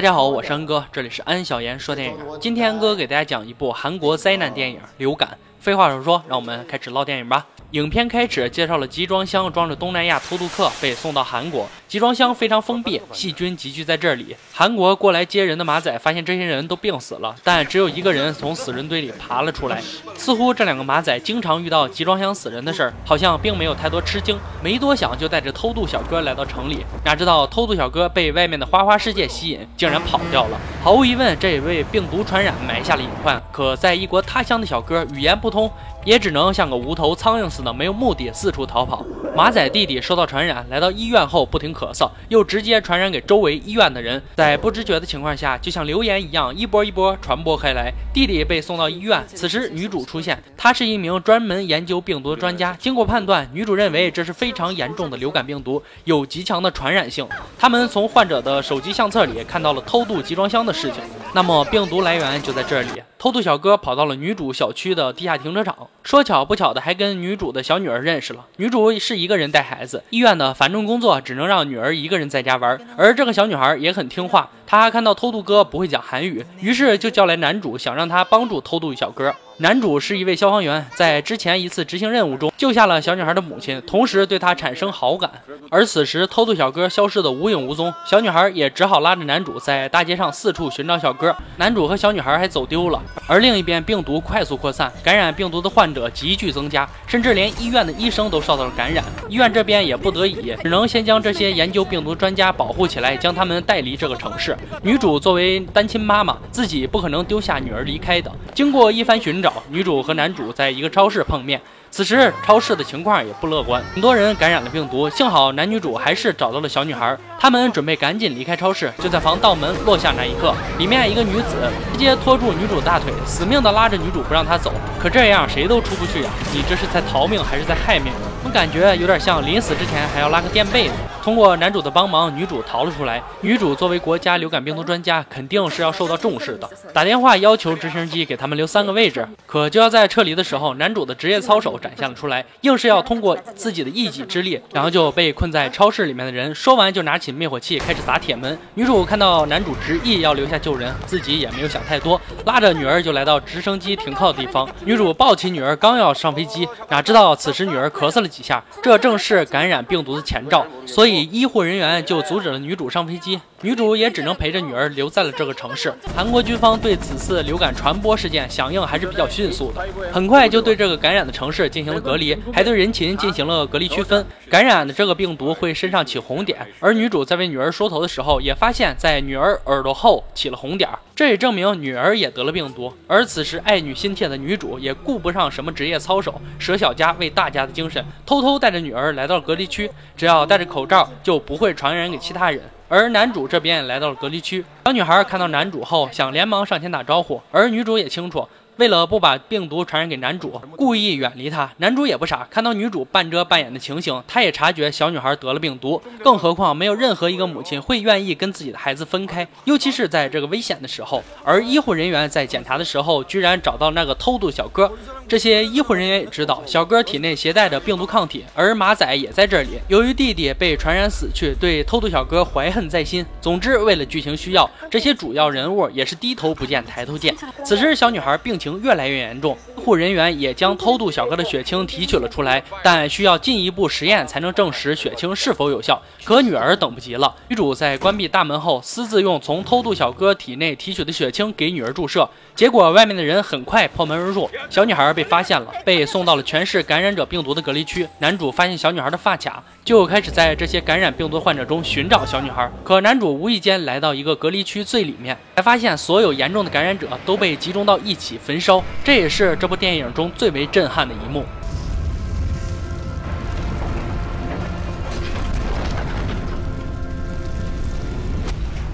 大家好，我是安哥，这里是安小言说电影。今天安哥给大家讲一部韩国灾难电影《流感》。废话少说，让我们开始唠电影吧。影片开始介绍了集装箱装着东南亚偷渡客被送到韩国，集装箱非常封闭，细菌集聚在这里。韩国过来接人的马仔发现这些人都病死了，但只有一个人从死人堆里爬了出来。似乎这两个马仔经常遇到集装箱死人的事儿，好像并没有太多吃惊，没多想就带着偷渡小哥来到城里。哪知道偷渡小哥被外面的花花世界吸引，竟然跑掉了。毫无疑问，这也为病毒传染埋下了隐患。可在异国他乡的小哥语言不通。也只能像个无头苍蝇似的，没有目的四处逃跑。马仔弟弟受到传染，来到医院后不停咳嗽，又直接传染给周围医院的人，在不知觉的情况下，就像流言一样，一波一波传播开来。弟弟被送到医院，此时女主出现，她是一名专门研究病毒的专家。经过判断，女主认为这是非常严重的流感病毒，有极强的传染性。他们从患者的手机相册里看到了偷渡集装箱的事情，那么病毒来源就在这里。偷渡小哥跑到了女主小区的地下停车场。说巧不巧的，还跟女主的小女儿认识了。女主是一个人带孩子，医院的繁重工作只能让女儿一个人在家玩，而这个小女孩也很听话。她还看到偷渡哥不会讲韩语，于是就叫来男主，想让他帮助偷渡小哥。男主是一位消防员，在之前一次执行任务中救下了小女孩的母亲，同时对她产生好感。而此时偷渡小哥消失的无影无踪，小女孩也只好拉着男主在大街上四处寻找小哥。男主和小女孩还走丢了。而另一边，病毒快速扩散，感染病毒的患者急剧增加，甚至连医院的医生都受到了感染。医院这边也不得已，只能先将这些研究病毒专家保护起来，将他们带离这个城市。女主作为单亲妈妈，自己不可能丢下女儿离开的。经过一番寻找。女主和男主在一个超市碰面，此时超市的情况也不乐观，很多人感染了病毒。幸好男女主还是找到了小女孩，他们准备赶紧离开超市。就在防盗门落下那一刻，里面一个女子接拖住女主大腿，死命的拉着女主不让她走。可这样谁都出不去呀！你这是在逃命还是在害命？我感觉有点像临死之前还要拉个垫背的。通过男主的帮忙，女主逃了出来。女主作为国家流感病毒专家，肯定是要受到重视的。打电话要求直升机给他们留三个位置。可就要在撤离的时候，男主的职业操守展现了出来，硬是要通过自己的一己之力，然后就被困在超市里面的人。说完就拿起灭火器开始砸铁门。女主看到男主执意要留下救人，自己也没有想太多，拉着女儿就来到直升机停靠的地方。女主抱起女儿，刚要上飞机，哪知道此时女儿咳嗽了几下，这正是感染病毒的前兆，所以。以医护人员就阻止了女主上飞机。女主也只能陪着女儿留在了这个城市。韩国军方对此次流感传播事件响应还是比较迅速的，很快就对这个感染的城市进行了隔离，还对人群进行了隔离区分。感染的这个病毒会身上起红点，而女主在为女儿梳头的时候，也发现，在女儿耳朵后起了红点，这也证明女儿也得了病毒。而此时爱女心切的女主也顾不上什么职业操守，舍小家为大家的精神，偷偷带着女儿来到了隔离区，只要戴着口罩，就不会传染给其他人。而男主这边也来到了隔离区，小女孩看到男主后想连忙上前打招呼，而女主也清楚。为了不把病毒传染给男主，故意远离他。男主也不傻，看到女主半遮半掩的情形，他也察觉小女孩得了病毒。更何况，没有任何一个母亲会愿意跟自己的孩子分开，尤其是在这个危险的时候。而医护人员在检查的时候，居然找到那个偷渡小哥。这些医护人员也知道，小哥体内携带着病毒抗体，而马仔也在这里。由于弟弟被传染死去，对偷渡小哥怀恨在心。总之，为了剧情需要，这些主要人物也是低头不见抬头见。此时，小女孩病情。越来越严重，护人员也将偷渡小哥的血清提取了出来，但需要进一步实验才能证实血清是否有效。可女儿等不及了，女主在关闭大门后，私自用从偷渡小哥体内提取的血清给女儿注射，结果外面的人很快破门而入，小女孩被发现了，被送到了全市感染者病毒的隔离区。男主发现小女孩的发卡，就开始在这些感染病毒患者中寻找小女孩。可男主无意间来到一个隔离区最里面，才发现所有严重的感染者都被集中到一起焚烧。这也是这部电影中最为震撼的一幕。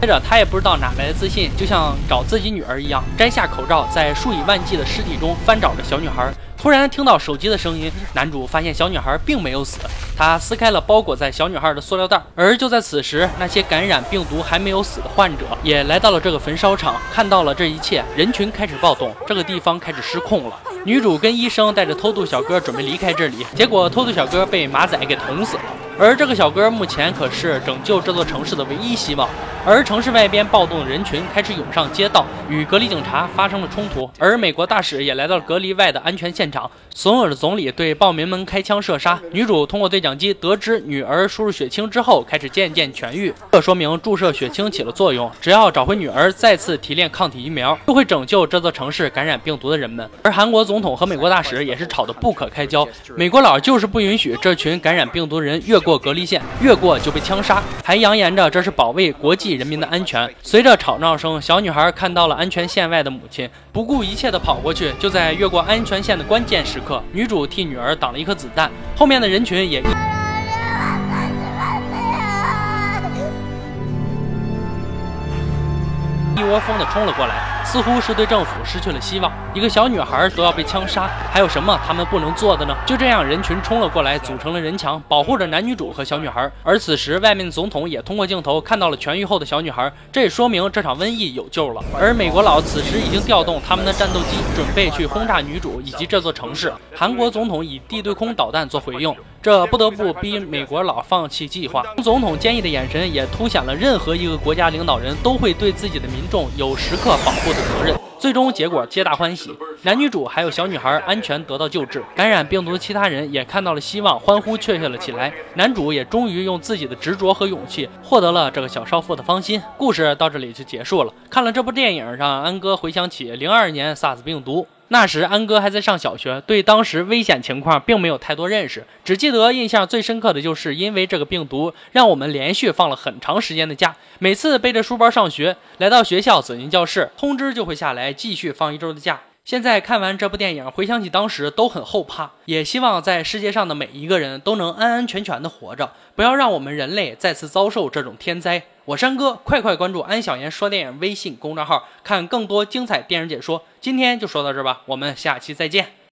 接着，他也不知道哪来的自信，就像找自己女儿一样，摘下口罩，在数以万计的尸体中翻找着小女孩。突然听到手机的声音，男主发现小女孩并没有死，他撕开了包裹在小女孩的塑料袋。而就在此时，那些感染病毒还没有死的患者也来到了这个焚烧场，看到了这一切，人群开始暴动，这个地方开始失控了。女主跟医生带着偷渡小哥准备离开这里，结果偷渡小哥被马仔给捅死了。而这个小哥目前可是拯救这座城市的唯一希望。而城市外边暴动的人群开始涌上街道，与隔离警察发生了冲突。而美国大使也来到了隔离外的安全现场，索尔总理对暴民们开枪射杀。女主通过对讲机得知女儿输入血清之后开始渐渐痊愈，这说明注射血清起了作用。只要找回女儿，再次提炼抗体疫苗，就会拯救这座城市感染病毒的人们。而韩国总统和美国大使也是吵得不可开交，美国佬就是不允许这群感染病毒人越过隔离线，越过就被枪杀，还扬言着这是保卫国际。人民的安全。随着吵闹声，小女孩看到了安全线外的母亲，不顾一切的跑过去。就在越过安全线的关键时刻，女主替女儿挡了一颗子弹。后面的人群也。一窝蜂的冲了过来，似乎是对政府失去了希望。一个小女孩都要被枪杀，还有什么他们不能做的呢？就这样，人群冲了过来，组成了人墙，保护着男女主和小女孩。而此时，外面的总统也通过镜头看到了痊愈后的小女孩，这也说明这场瘟疫有救了。而美国佬此时已经调动他们的战斗机，准备去轰炸女主以及这座城市。韩国总统以地对空导弹做回应。这不得不逼美国佬放弃计划。总统坚毅的眼神也凸显了任何一个国家领导人都会对自己的民众有时刻保护责任。最终结果皆大欢喜，男女主还有小女孩安全得到救治。感染病毒的其他人也看到了希望，欢呼雀跃了起来。男主也终于用自己的执着和勇气获得了这个小少妇的芳心。故事到这里就结束了。看了这部电影，让安哥回想起零二年 SARS 病毒。那时安哥还在上小学，对当时危险情况并没有太多认识，只记得印象最深刻的就是因为这个病毒，让我们连续放了很长时间的假。每次背着书包上学，来到学校走进教室，通知就会下来继续放一周的假。现在看完这部电影，回想起当时都很后怕，也希望在世界上的每一个人都能安安全全的活着，不要让我们人类再次遭受这种天灾。我山哥，快快关注安小言说电影微信公众号，看更多精彩电影解说。今天就说到这吧，我们下期再见。